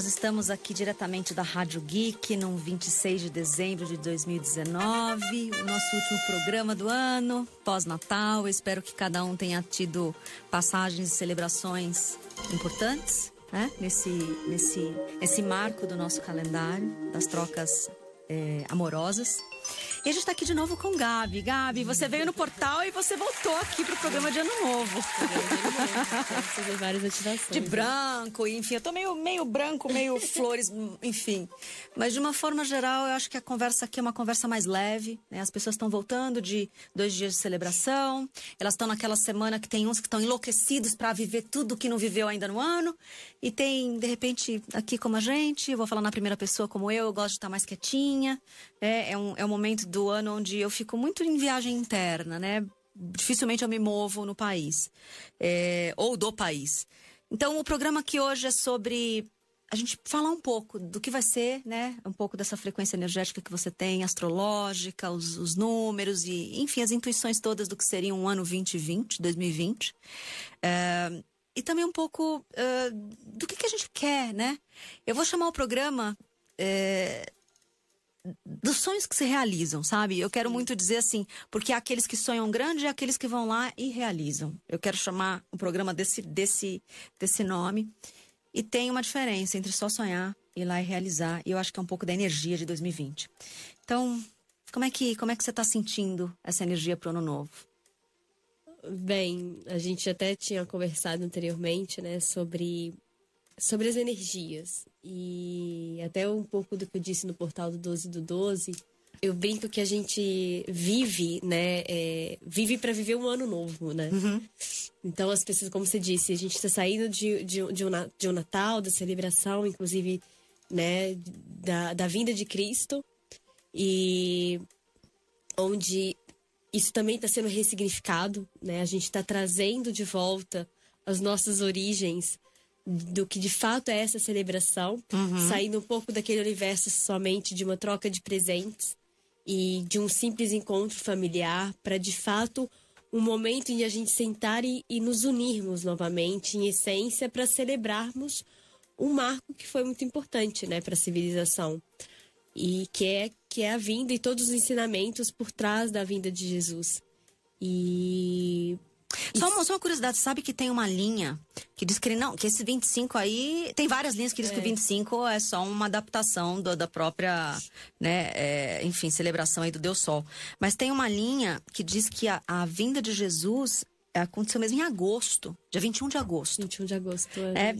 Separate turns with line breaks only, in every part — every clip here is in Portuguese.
nós estamos aqui diretamente da Rádio Geek, no 26 de dezembro de 2019, o nosso último programa do ano, pós-Natal. Espero que cada um tenha tido passagens e celebrações importantes, né? Nesse, nesse, nesse marco do nosso calendário, das trocas é, amorosas. E a gente está aqui de novo com Gabi. Gabi, você veio no portal e você voltou aqui pro programa de Ano Novo.
Fazer várias ativações.
De branco, enfim. Eu tô meio, meio branco, meio flores, enfim. Mas de uma forma geral, eu acho que a conversa aqui é uma conversa mais leve. Né? As pessoas estão voltando de dois dias de celebração. Elas estão naquela semana que tem uns que estão enlouquecidos para viver tudo que não viveu ainda no ano. E tem, de repente, aqui como a gente, eu vou falar na primeira pessoa como eu, eu gosto de estar mais quietinha. É, é, um, é um momento do ano onde eu fico muito em viagem interna, né? Dificilmente eu me movo no país, é, ou do país. Então, o programa aqui hoje é sobre a gente falar um pouco do que vai ser, né? Um pouco dessa frequência energética que você tem, astrológica, os, os números e, enfim, as intuições todas do que seria um ano 2020, 2020. É, e também um pouco uh, do que, que, a gente quer, né? Eu vou chamar o programa é, dos sonhos que se realizam, sabe? Eu quero muito dizer assim, porque há aqueles que sonham grande e aqueles que vão lá e realizam. Eu quero chamar o programa desse, desse, desse nome. E tem uma diferença entre só sonhar, ir lá e realizar. E eu acho que é um pouco da energia de 2020. Então, como é que, como é que você está sentindo essa energia para o ano novo?
Bem, a gente até tinha conversado anteriormente, né, sobre sobre as energias. E até um pouco do que eu disse no portal do 12 do 12, eu brinco que a gente vive, né? É, vive para viver um ano novo, né? Uhum. Então, as pessoas, como você disse, a gente está saindo de, de, de, um, de um Natal, da celebração, inclusive, né? Da, da vinda de Cristo. E onde isso também está sendo ressignificado, né? A gente está trazendo de volta as nossas origens do que de fato é essa celebração, uhum. saindo um pouco daquele universo somente de uma troca de presentes e de um simples encontro familiar para de fato um momento em a gente sentar e, e nos unirmos novamente, em essência, para celebrarmos um marco que foi muito importante, né, para a civilização e que é que é a vinda e todos os ensinamentos por trás da vinda de Jesus. E
só uma, só uma curiosidade, sabe que tem uma linha que diz que não, que esse 25 aí. Tem várias linhas que diz é. que o 25 é só uma adaptação do, da própria, né, é, enfim, celebração aí do Deus Sol. Mas tem uma linha que diz que a, a vinda de Jesus aconteceu mesmo em agosto, dia 21 de agosto.
21 de agosto.
É, é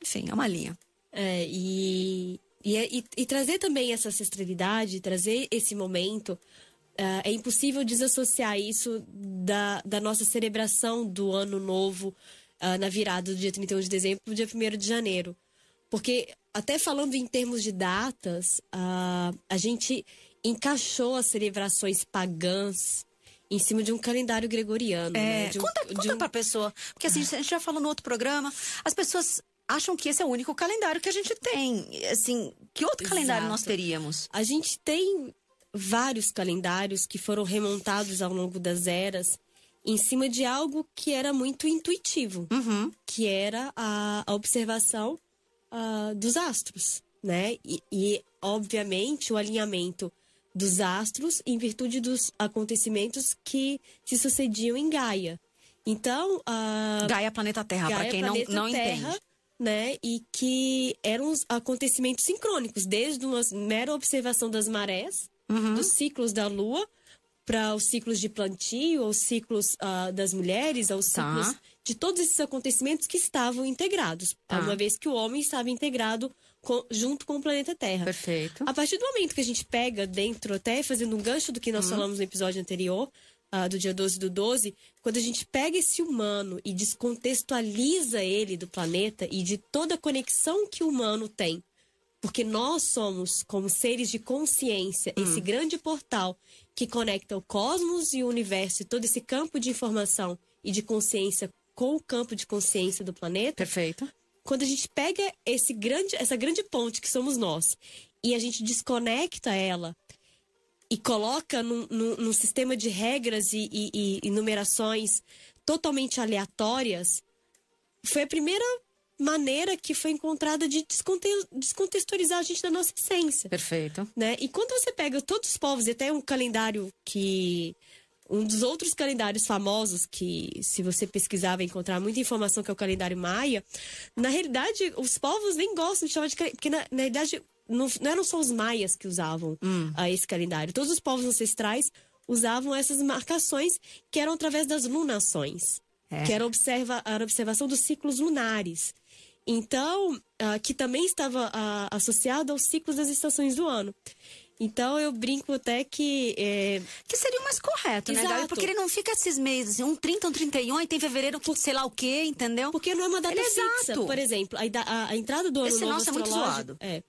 enfim, é uma linha.
É, e, e, e, e trazer também essa ancestralidade, trazer esse momento Uh, é impossível desassociar isso da, da nossa celebração do ano novo uh, na virada do dia 31 de dezembro para o dia 1 de janeiro. Porque, até falando em termos de datas, uh, a gente encaixou as celebrações pagãs em cima de um calendário gregoriano.
É,
né? um,
conta conta
um...
pra pessoa. Porque assim, a gente já falou no outro programa, as pessoas acham que esse é o único calendário que a gente tem. Assim, que outro Exato. calendário nós teríamos?
A gente tem vários calendários que foram remontados ao longo das eras em cima de algo que era muito intuitivo,
uhum.
que era a, a observação uh, dos astros, né? E, e, obviamente, o alinhamento dos astros em virtude dos acontecimentos que se sucediam em Gaia. Então, uh,
Gaia planeta Terra, para quem não, não Terra, entende.
Né, e que eram os acontecimentos sincrônicos, desde uma mera observação das marés, uhum. dos ciclos da lua para os ciclos de plantio, os ciclos uh, das mulheres, aos tá. ciclos de todos esses acontecimentos que estavam integrados, tá. uma vez que o homem estava integrado com, junto com o planeta Terra.
Perfeito.
A partir do momento que a gente pega dentro, até fazendo um gancho do que nós uhum. falamos no episódio anterior, uh, do dia 12 do 12, quando a gente pega esse humano e descontextualiza ele do planeta e de toda a conexão que o humano tem porque nós somos, como seres de consciência, hum. esse grande portal que conecta o cosmos e o universo e todo esse campo de informação e de consciência com o campo de consciência do planeta.
Perfeito.
Quando a gente pega esse grande, essa grande ponte que somos nós e a gente desconecta ela e coloca num, num, num sistema de regras e, e, e numerações totalmente aleatórias, foi a primeira maneira que foi encontrada de descontextualizar a gente da nossa essência.
Perfeito.
Né? E quando você pega todos os povos, e até um calendário que um dos outros calendários famosos que, se você pesquisar, vai encontrar muita informação, que é o calendário maia. Na realidade, os povos nem gostam de chamar de porque na, na realidade não, não, eram só os maias que usavam hum. uh, esse calendário. Todos os povos ancestrais usavam essas marcações que eram através das lunações, é. que era, observa, a observação dos ciclos lunares. Então, uh, que também estava uh, associado aos ciclos das estações do ano. Então eu brinco até que. É...
Que seria o mais correto, Exato. né, Gabi? Porque ele não fica esses meses, um 30, um 31, e tem fevereiro, que sei lá o quê, entendeu?
Porque não é uma data ele é fixa. Exato. Por exemplo, a, a, a entrada do ano Esse novo nosso é muito zoado. É.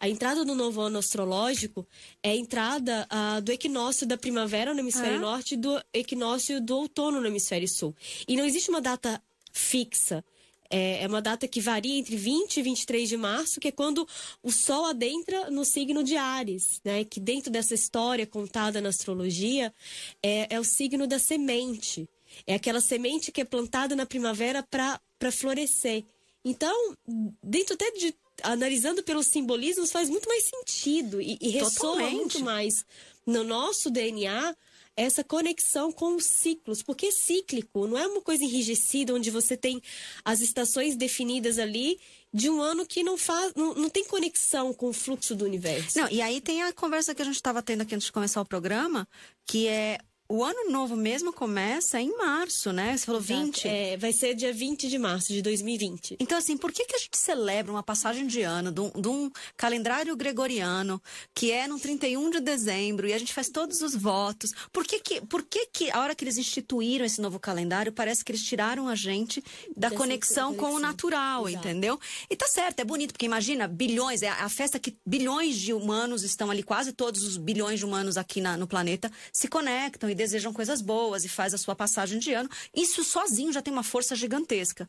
A entrada do novo ano astrológico é a entrada uh, do equinócio da primavera no hemisfério ah. norte e do equinócio do outono no hemisfério sul. E não existe uma data fixa. É, é, uma data que varia entre 20 e 23 de março, que é quando o Sol adentra no signo de Ares, né? Que dentro dessa história contada na astrologia é, é o signo da semente. É aquela semente que é plantada na primavera para florescer. Então, dentro até de analisando pelos simbolismos, faz muito mais sentido e, e ressoa muito mais no nosso DNA essa conexão com os ciclos, porque é cíclico, não é uma coisa enrijecida onde você tem as estações definidas ali de um ano que não faz, não, não tem conexão com o fluxo do universo.
Não, e aí tem a conversa que a gente estava tendo aqui antes de começar o programa, que é o ano novo mesmo começa em março, né? Você falou Exato. 20.
É, vai ser dia 20 de março de 2020.
Então, assim, por que, que a gente celebra uma passagem de ano de um, de um calendário gregoriano que é no 31 de dezembro e a gente faz todos os votos? Por que que, por que que a hora que eles instituíram esse novo calendário, parece que eles tiraram a gente da conexão, conexão com o natural, Exato. entendeu? E tá certo, é bonito, porque imagina, bilhões, é a festa que bilhões de humanos estão ali, quase todos os bilhões de humanos aqui na, no planeta se conectam e desejam coisas boas e faz a sua passagem de ano. Isso sozinho já tem uma força gigantesca.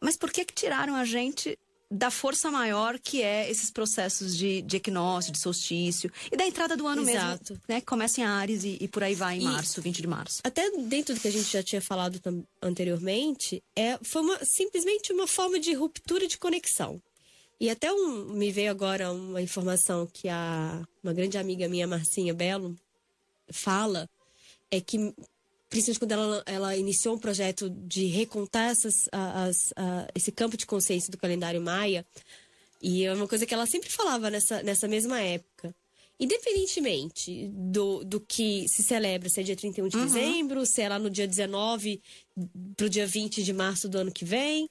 Mas por que, que tiraram a gente da força maior que é esses processos de, de equinócio, de solstício e da entrada do ano Exato. mesmo, né? Que começa em Ares e, e por aí vai em e março, 20 de março.
Até dentro do que a gente já tinha falado anteriormente, é, foi uma, simplesmente uma forma de ruptura de conexão. E até um, me veio agora uma informação que a, uma grande amiga minha, Marcinha Belo, fala é que principalmente quando ela, ela iniciou um projeto de recontar essas, as, esse campo de consciência do calendário maia, e é uma coisa que ela sempre falava nessa, nessa mesma época. Independentemente do, do que se celebra, se é dia 31 de uhum. dezembro, se é lá no dia 19 para o dia 20 de março do ano que vem,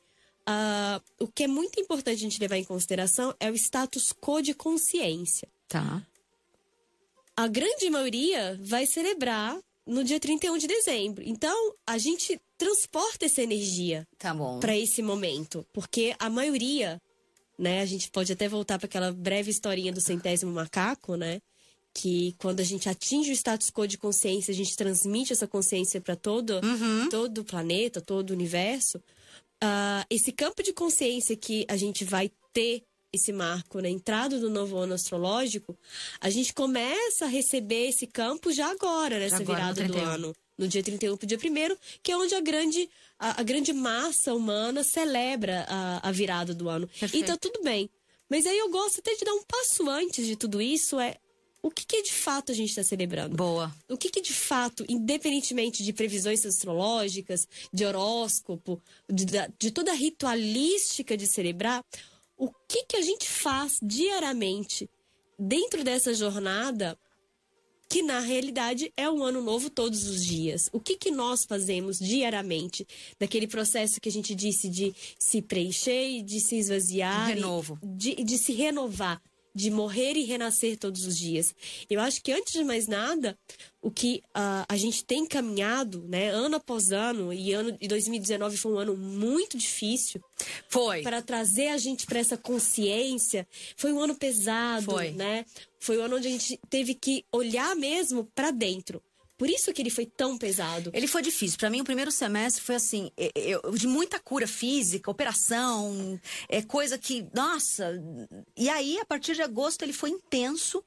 uh, o que é muito importante a gente levar em consideração é o status quo de consciência.
Tá.
A grande maioria vai celebrar no dia 31 de dezembro. Então, a gente transporta essa energia
tá
para esse momento, porque a maioria, né, a gente pode até voltar para aquela breve historinha do centésimo macaco, né? Que quando a gente atinge o status quo de consciência, a gente transmite essa consciência para todo, uhum. todo o planeta, todo o universo. Uh, esse campo de consciência que a gente vai ter esse marco na entrada do novo ano astrológico, a gente começa a receber esse campo já agora, nessa agora, virada do ano. No dia 31 para o dia 1 que é onde a grande, a, a grande massa humana celebra a, a virada do ano. Perfeito. Então, tudo bem. Mas aí eu gosto até de dar um passo antes de tudo isso, é o que, que de fato a gente está celebrando?
Boa.
O que, que de fato, independentemente de previsões astrológicas, de horóscopo, de, de toda a ritualística de celebrar, o que, que a gente faz diariamente dentro dessa jornada que na realidade é um ano novo todos os dias. O que, que nós fazemos diariamente daquele processo que a gente disse de se preencher, de se esvaziar,
Renovo.
De, de se renovar, de morrer e renascer todos os dias. Eu acho que antes de mais nada, o que uh, a gente tem caminhado, né, ano após ano, e ano de 2019 foi um ano muito difícil.
Foi.
Para trazer a gente para essa consciência. Foi um ano pesado, foi. né? Foi um ano onde a gente teve que olhar mesmo para dentro. Por isso que ele foi tão pesado.
Ele foi difícil. Para mim, o primeiro semestre foi assim, eu, de muita cura física, operação, é coisa que, nossa. E aí, a partir de agosto, ele foi intenso.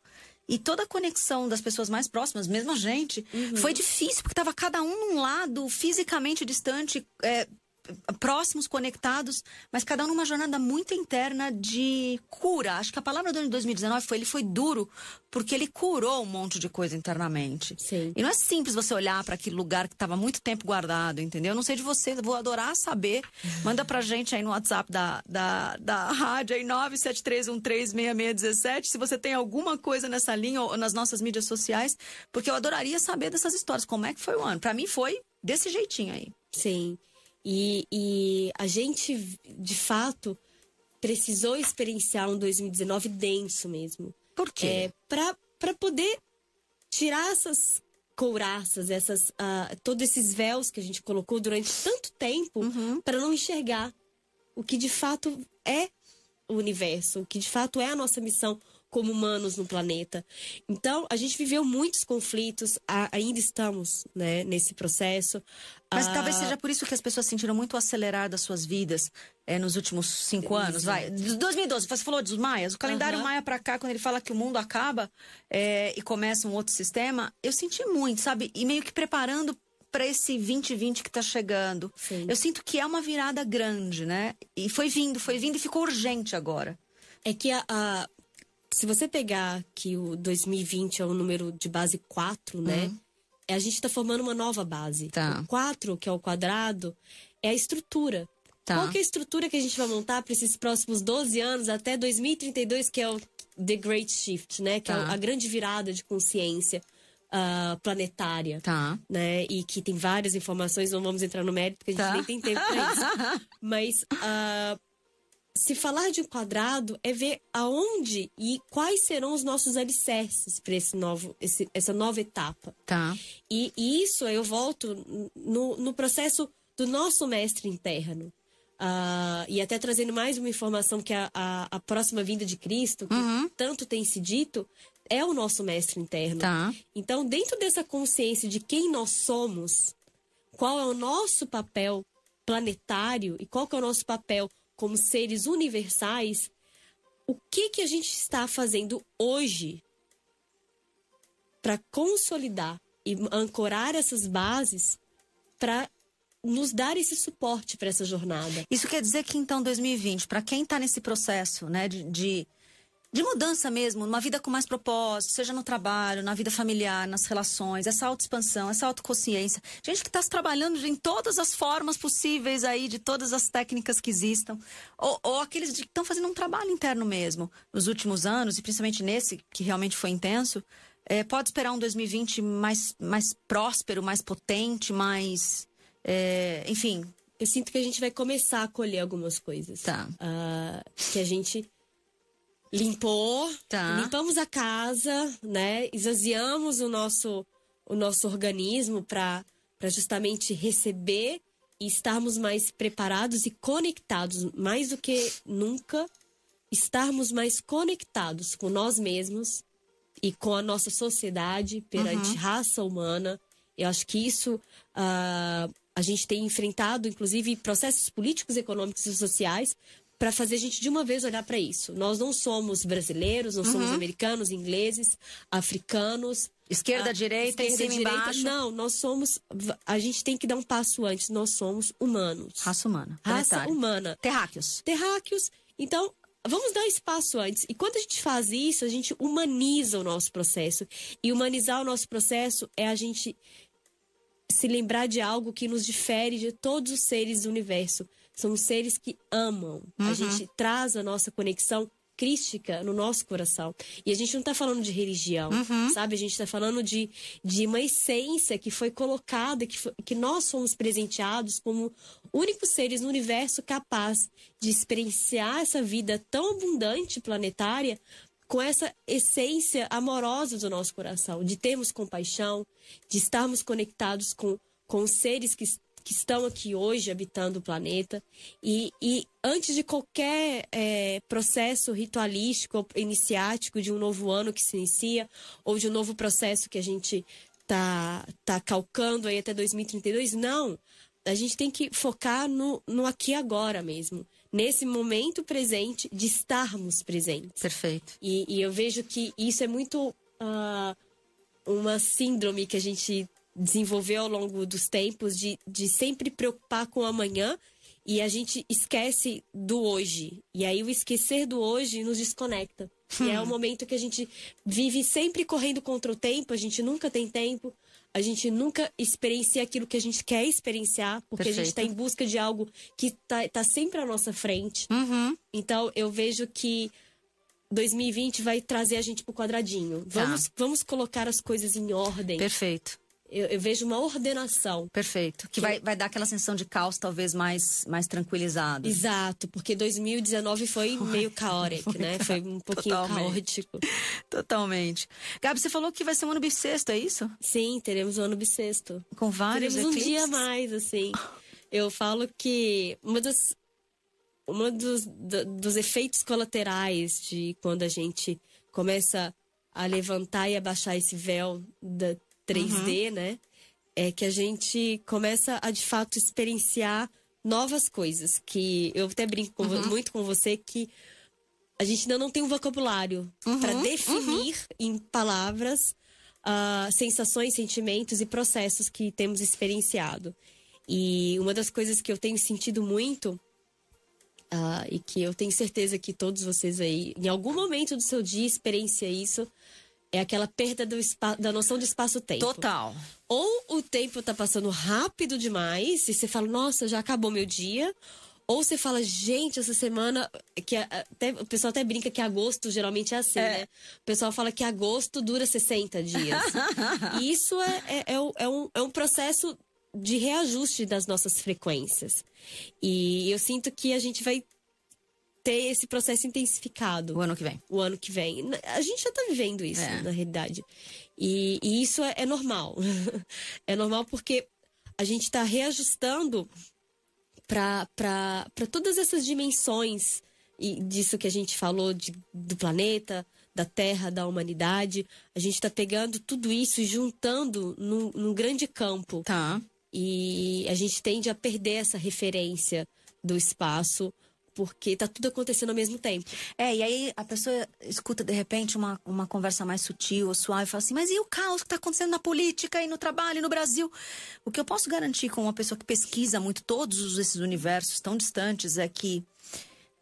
E toda a conexão das pessoas mais próximas, mesmo a gente, uhum. foi difícil, porque estava cada um num lado, fisicamente distante, é, próximos, conectados, mas cada um numa jornada muito interna de cura. Acho que a palavra do ano de 2019 foi ele foi duro porque ele curou um monte de coisa internamente.
Sim.
E não é simples você olhar para aquele lugar que estava muito tempo guardado, entendeu? Eu não sei de você, vou adorar saber. Manda pra gente aí no WhatsApp da, da, da rádio aí 973136617 se você tem alguma coisa nessa linha ou nas nossas mídias sociais, porque eu adoraria saber dessas histórias. Como é que foi o ano? Para mim foi desse jeitinho aí.
Sim. E, e a gente, de fato, precisou experienciar um 2019 denso mesmo.
Por quê?
É, para poder tirar essas couraças, essas, uh, todos esses véus que a gente colocou durante tanto tempo
Uhum.
para não enxergar o que de fato é o universo, o que de fato é a nossa missão como humanos no planeta. Então, a gente viveu muitos conflitos, ainda estamos né, nesse processo.
Mas
Ah,
talvez seja por isso que as pessoas sentiram muito acelerar das suas vidas é, nos últimos cinco anos, vai. De 2012, você falou dos maias. O calendário
Aham.
maia pra cá, quando ele fala que o mundo acaba é, e começa um outro sistema, eu senti muito, sabe? E meio que preparando para esse 2020 que tá chegando.
Sim.
Eu sinto que é uma virada grande, né? E foi vindo, foi vindo e ficou urgente agora.
É que a, a- se você pegar que o 2020 é o número de base 4, né? é A gente está formando uma nova base.
Uhum. Tá.
O 4, que é o quadrado, é a estrutura.
Tá.
Qual que é a estrutura que a gente vai montar para esses próximos 12 anos até 2032, que é o The Great Shift, né? Que é
Tá.
a grande virada de consciência ah, planetária.
Tá.
Né? E que tem várias informações, não vamos entrar no mérito, porque a gente
Tá.
nem tem tempo para isso. Mas ah, se falar de um quadrado é ver aonde e quais serão os nossos alicerces para esse novo, esse- essa nova etapa.
Tá.
E, e isso eu volto no, no processo do nosso mestre interno. Ah, e até trazendo mais uma informação que a, a, a próxima vinda de Cristo, que
Uhum.
tanto tem se dito, é o nosso mestre interno.
Tá.
Então, dentro dessa consciência de quem nós somos, qual é o nosso papel planetário e qual que é o nosso papel como seres universais, o que que a gente está fazendo hoje para consolidar e ancorar essas bases para nos dar esse suporte para essa jornada.
Isso quer dizer que então 2020, para quem está nesse processo, né, de, de, de mudança mesmo, uma vida com mais propósito, seja no trabalho, na vida familiar, nas relações, essa autoexpansão, essa autoconsciência, gente que está se trabalhando em todas as formas possíveis aí, de todas as técnicas que existam, ou, ou aqueles que estão fazendo um trabalho interno mesmo nos últimos anos, e principalmente nesse, que realmente foi intenso, é, pode esperar um 2020 mais, mais próspero, mais potente, mais. é, enfim,
Eu sinto que a gente vai começar a colher algumas coisas.
Tá.
Ah, que a gente limpou,
Tá.
limpamos a casa, né? Esvaziamos o nosso, o nosso organismo para justamente receber e estarmos mais preparados e conectados, mais do que nunca, estarmos mais conectados com nós mesmos e com a nossa sociedade perante raça humana. Eu acho que isso ah, a gente tem enfrentado, inclusive, processos políticos, econômicos e sociais para fazer a gente de uma vez olhar para isso. Nós não somos brasileiros, não somos americanos, ingleses, africanos.
Esquerda,
ah,
direita, em
esquerda,
cima e
direita.
embaixo.
Não, nós somos. A gente tem que dar um passo antes. Nós somos humanos.
Raça humana.
Raça
planetária.
humana
Terráqueos.
terráqueos. Então, vamos dar espaço antes. E quando a gente faz isso, a gente humaniza o nosso processo. E humanizar o nosso processo é a gente se lembrar de algo que nos difere de todos os seres do universo. São seres que amam. A gente traz a nossa conexão crística no nosso coração. E a gente não está falando de religião, sabe? A gente está falando de, de uma essência que foi colocada, que, foi- que nós somos presenteados como únicos seres no universo capaz de experienciar essa vida tão abundante planetária com essa essência amorosa do nosso coração, de termos compaixão, de estarmos conectados com, com seres que, que estão aqui hoje habitando o planeta. E, e antes de qualquer eh, processo ritualístico ou iniciático de um novo ano que se inicia, ou de um novo processo que a gente tá, tá calcando aí até 2032, não. A gente tem que focar no, no aqui e agora mesmo. Nesse momento presente de estarmos presentes.
Perfeito.
E, e eu vejo que isso é muito ah, uma síndrome que a gente desenvolveu ao longo dos tempos de, de sempre preocupar com o amanhã e a gente esquece do hoje. E aí o esquecer do hoje nos desconecta. E é o momento que a gente vive sempre correndo contra o tempo, a gente nunca tem tempo, a gente nunca experiencia aquilo que a gente quer experienciar, porque a gente está em busca de algo que está tá sempre à nossa frente.
Uhum.
Então eu vejo que 2020 vai trazer a gente pro quadradinho. Vamos,
Tá.
vamos colocar as coisas em ordem.
Perfeito.
Eu, eu vejo uma ordenação.
Perfeito. Que,
Que-
vai, vai dar aquela sensação de caos, talvez mais, mais tranquilizado.
Exato, porque 2019 foi meio caótico, né? Foi um pouquinho
Totalmente.
caótico.
Totalmente. Gabi, você falou que vai ser um ano bissexto, é isso?
Sim, teremos o ano bissexto.
Com vários
Teremos um
eclipses?
dia a mais, assim. Eu falo que uma das uma dos, dos efeitos colaterais de quando a gente começa a levantar e abaixar esse véu da 3D, né? É que a gente começa a de fato experienciar novas coisas. Que eu até brinco com vo- muito com você que a gente ainda não tem um vocabulário para definir em palavras ah, sensações, sentimentos e processos que temos experienciado. E uma das coisas que eu tenho sentido muito ah, e que eu tenho certeza que todos vocês aí, em algum momento do seu dia, experiencia isso, é aquela perda da noção de espaço-tempo.
Total.
Ou o tempo tá passando rápido demais e você fala, nossa, já acabou meu dia. Ou você fala, gente, essa semana. que até, O pessoal até brinca que agosto geralmente é assim, né? O pessoal fala que agosto dura 60 dias. e isso é, é, é é um, é um processo de reajuste das nossas frequências. E eu sinto que a gente vai ter esse processo intensificado
O ano que vem.
o ano que vem. A gente já tá vivendo isso,
É.
na realidade. E, e isso é, é normal. é normal porque a gente tá reajustando para todas essas dimensões e disso que a gente falou de, do planeta, da Terra, da humanidade. A gente tá pegando tudo isso e juntando num, num grande campo.
Tá.
E a gente tende a perder essa referência do espaço porque tá tudo acontecendo ao mesmo tempo.
É, e aí a pessoa escuta de repente uma, uma conversa mais sutil ou suave e fala assim: Mas e o caos que está acontecendo na política e no trabalho e no Brasil? O que eu posso garantir com uma pessoa que pesquisa muito todos os- esses universos tão distantes é que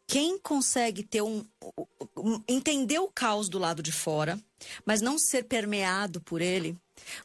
quem consegue ter um, um- entender o caos do lado de fora, mas não ser permeado por ele,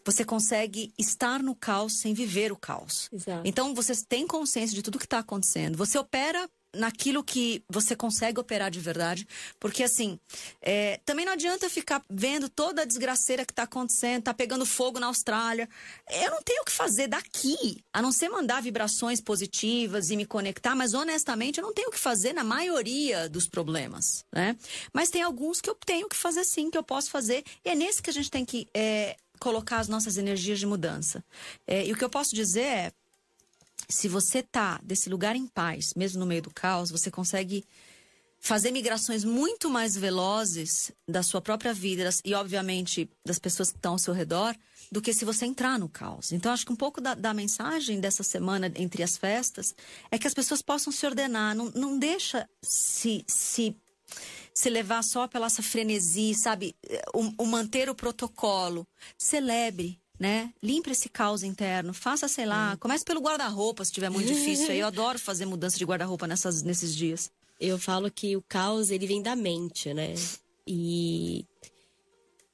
você consegue estar no caos sem viver o caos.
Exato.
Então você tem consciência de tudo que está acontecendo. Você opera naquilo que você consegue operar de verdade, porque assim é, também não adianta ficar vendo toda a desgraceira que está acontecendo, tá pegando fogo na Austrália. Eu não tenho o que fazer daqui, a não ser mandar vibrações positivas e me conectar, mas honestamente eu não tenho o que fazer na maioria dos problemas, né? Mas tem alguns que eu tenho que fazer sim, que eu posso fazer, e é nesse que a gente tem que é, colocar as nossas energias de mudança. É, e o que eu posso dizer é se você tá desse lugar em paz, mesmo no meio do caos, você consegue fazer migrações muito mais velozes da sua própria vida e, obviamente, das pessoas que estão ao seu redor, do que se você entrar no caos. Então, acho que um pouco da, da mensagem dessa semana entre as festas é que as pessoas possam se ordenar. Não, não deixa se, se se levar só pela essa frenesi, sabe? O, o manter o protocolo. Celebre, né? Limpe esse caos interno. Faça, sei lá, comece pelo guarda-roupa, se tiver muito difícil. eu adoro fazer mudança de guarda-roupa nesses dias.
Eu falo que o caos ele vem da mente, né? E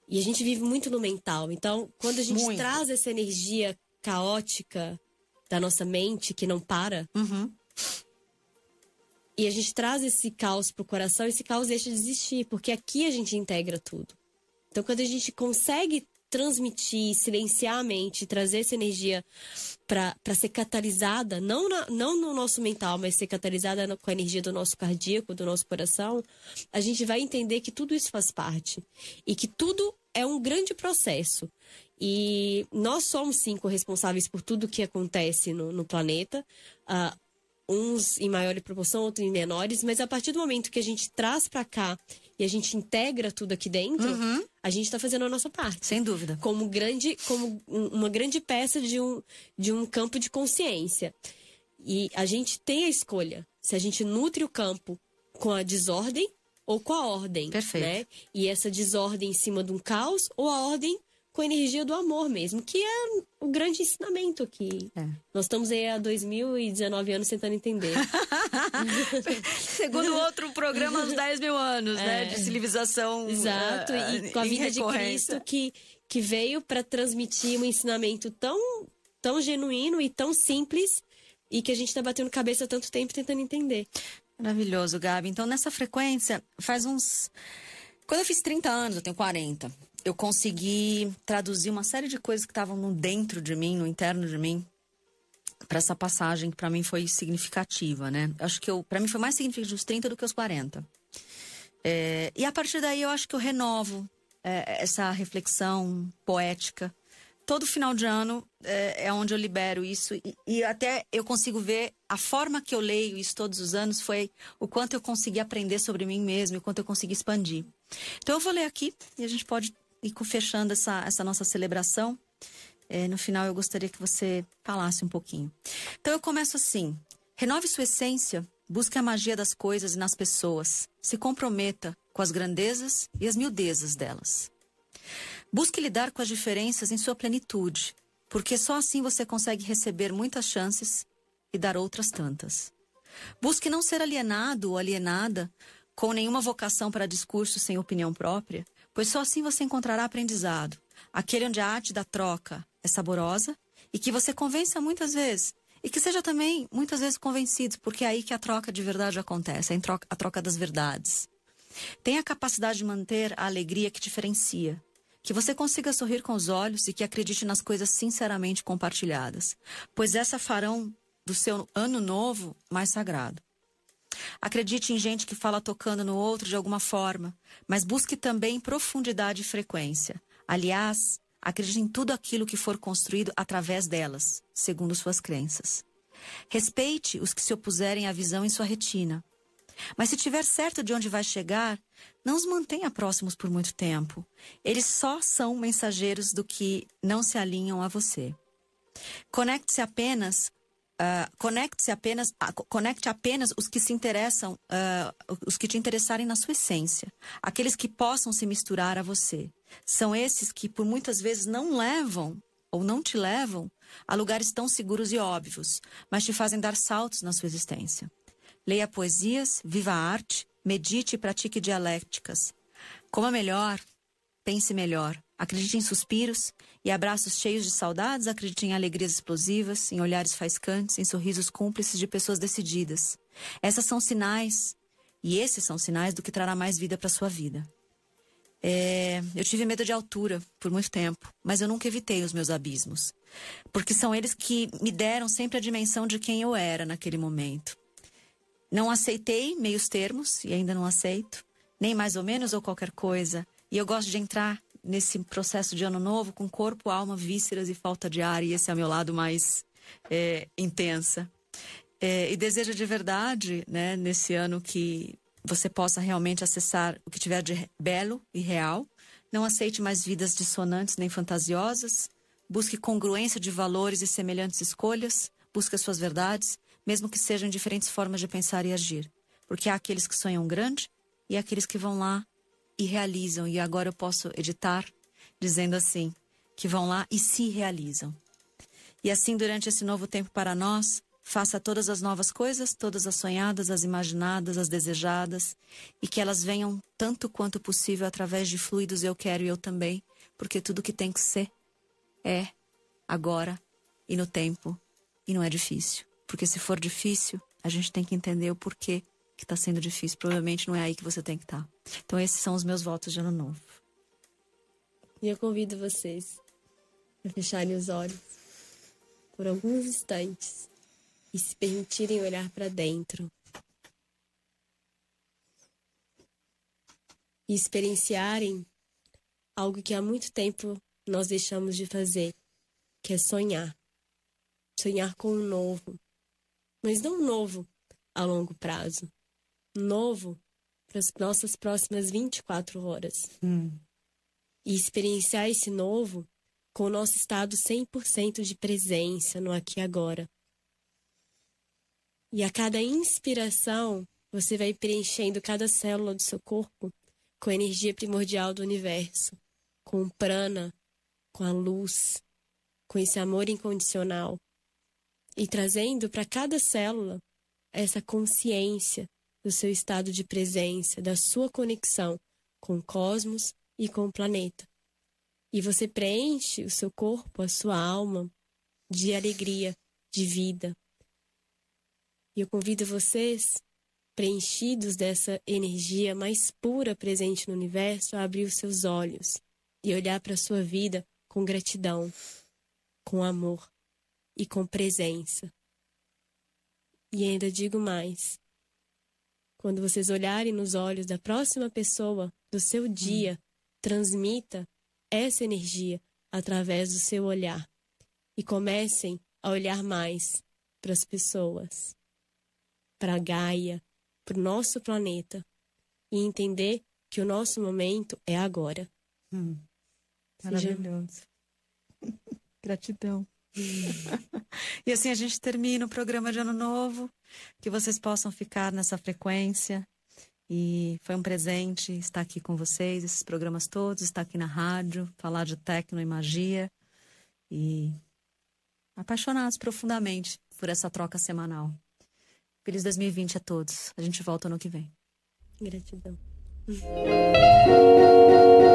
e a gente vive muito no mental. Então, quando a gente
Muito.
traz essa energia caótica da nossa mente que não para,
Uhum.
e a gente traz esse caos pro coração, esse caos deixa de existir, porque aqui a gente integra tudo. Então, quando a gente consegue transmitir, silenciar a mente, trazer essa energia para ser catalisada, não, na- não no nosso mental, mas ser catalisada com a energia do nosso cardíaco, do nosso coração, a gente vai entender que tudo isso faz parte e que tudo é um grande processo. E nós somos, sim, corresponsáveis por tudo que acontece no, no planeta. Ah, uns em maior proporção, outros em menores, mas a partir do momento que a gente traz para cá e a gente integra tudo aqui dentro, a gente está fazendo a nossa parte.
Sem dúvida.
Como grande, como um- uma grande peça de um, de um campo de consciência. E a gente tem a escolha se a gente nutre o campo com a desordem ou com a ordem.
Perfeito.
Né? E essa desordem em cima de um caos ou a ordem com a energia do amor mesmo, que é o grande ensinamento aqui. É. Nós estamos aí há 2019 anos tentando entender.
Segundo outro programa, uns 10 mil anos, né, é. né? De civilização.
Exato, uh, e com a vida de Cristo que, que veio para transmitir um ensinamento tão, tão genuíno e tão simples e que a gente está batendo cabeça há tanto tempo tentando entender.
Maravilhoso, Gabi. Então, nessa frequência, faz uns. Quando eu fiz 30 anos, eu tenho 40 eu consegui traduzir uma série de coisas que estavam dentro de mim, no interno de mim, para essa passagem que para mim foi significativa, né? Acho que para mim foi mais significativo os 30 do que os 40. É, e a partir daí eu acho que eu renovo é, essa reflexão poética. Todo final de ano é, é onde eu libero isso e, e, até eu consigo ver a forma que eu leio isso todos os anos foi o quanto eu consegui aprender sobre mim mesmo o quanto eu consegui expandir. Então eu vou ler aqui e a gente pode e fechando essa, essa nossa celebração, é, no final eu gostaria que você falasse um pouquinho. Então eu começo assim: renove sua essência, busque a magia das coisas e nas pessoas, se comprometa com as grandezas e as miudezas delas. Busque lidar com as diferenças em sua plenitude, porque só assim você consegue receber muitas chances e dar outras tantas. Busque não ser alienado ou alienada com nenhuma vocação para discurso sem opinião própria, pois só assim você encontrará aprendizado, aquele onde a arte da troca é saborosa e que você convença muitas vezes, e que seja também muitas vezes convencido, porque é aí que a troca de verdade acontece, a troca, a troca das verdades. Tenha a capacidade de manter a alegria que diferencia, que você consiga sorrir com os olhos e que acredite nas coisas sinceramente compartilhadas, pois essa farão do seu ano novo mais sagrado. Acredite em gente que fala tocando no outro de alguma forma, mas busque também profundidade e frequência. Aliás, acredite em tudo aquilo que for construído através delas, segundo suas crenças. Respeite os que se opuserem à visão em sua retina. Mas se tiver certo de onde vai chegar, não os mantenha próximos por muito tempo. Eles só são mensageiros do que não se alinham a você. Conecte-se apenas Uh, conecte-se apenas, conecte apenas os que se interessam, uh, os que te interessarem na sua essência, aqueles que possam se misturar a você. São esses que por muitas vezes não levam ou não te levam a lugares tão seguros e óbvios, mas te fazem dar saltos na sua existência. Leia poesias, viva a arte, medite e pratique dialéticas. Coma melhor, pense melhor, acredite em suspiros e abraços cheios de saudades, acredite em alegrias explosivas, em olhares faiscantes, em sorrisos cúmplices de pessoas decididas. Essas são sinais, e esses são sinais do que trará mais vida para sua vida. É, eu tive medo de altura por muito tempo, mas eu nunca evitei os meus abismos, porque são eles que me deram sempre a dimensão de quem eu era naquele momento. Não aceitei meios termos e ainda não aceito, nem mais ou menos ou qualquer coisa. E eu gosto de entrar nesse processo de ano novo com corpo, alma, vísceras e falta de ar, e esse é o meu lado mais é, intensa. É, e desejo de verdade, né, nesse ano, que você possa realmente acessar o que tiver de belo e real. Não aceite mais vidas dissonantes nem fantasiosas. Busque congruência de valores e semelhantes escolhas. Busque as suas verdades, mesmo que sejam diferentes formas de pensar e agir. Porque há aqueles que sonham grande e aqueles que vão lá e realizam. E agora eu posso editar dizendo assim: que vão lá e se realizam. E assim, durante esse novo tempo para nós, faça todas as novas coisas, todas as sonhadas, as imaginadas, as desejadas, e que elas venham tanto quanto possível através de fluidos eu quero e eu também, porque tudo que tem que ser é agora e no tempo, e não é difícil. Porque se for difícil, a gente tem que entender o porquê que está sendo difícil. Provavelmente não é aí que você tem que estar. Tá. Então, esses são os meus votos de ano novo.
E eu convido vocês a fecharem os olhos por alguns instantes e se permitirem olhar para dentro. E experienciarem algo que há muito tempo nós deixamos de fazer, que é sonhar. Sonhar com o um novo. Mas não um novo a longo prazo, novo para as nossas próximas 24 horas. Hum. E experienciar esse novo com o nosso estado 100% de presença no aqui e agora. E a cada inspiração, você vai preenchendo cada célula do seu corpo com a energia primordial do universo, com prana, com a luz, com esse amor incondicional e trazendo para cada célula essa consciência do seu estado de presença, da sua conexão com o cosmos e com o planeta. E você preenche o seu corpo, a sua alma, de alegria, de vida. E eu convido vocês, preenchidos dessa energia mais pura presente no universo, a abrir os seus olhos e olhar para a sua vida com gratidão, com amor e com presença. E ainda digo mais: quando vocês olharem nos olhos da próxima pessoa do seu dia, hum. transmita essa energia através do seu olhar e comecem a olhar mais para as pessoas, para a Gaia, para o nosso planeta e entender que o nosso momento é agora.
Hum. Maravilhoso. Gratidão. e assim a gente termina o programa de Ano Novo. Que vocês possam ficar nessa frequência. E foi um presente estar aqui com vocês, esses programas todos, estar aqui na rádio, falar de tecno e magia. E apaixonados profundamente por essa troca semanal. Feliz 2020 a todos. A gente volta ano que vem.
Gratidão.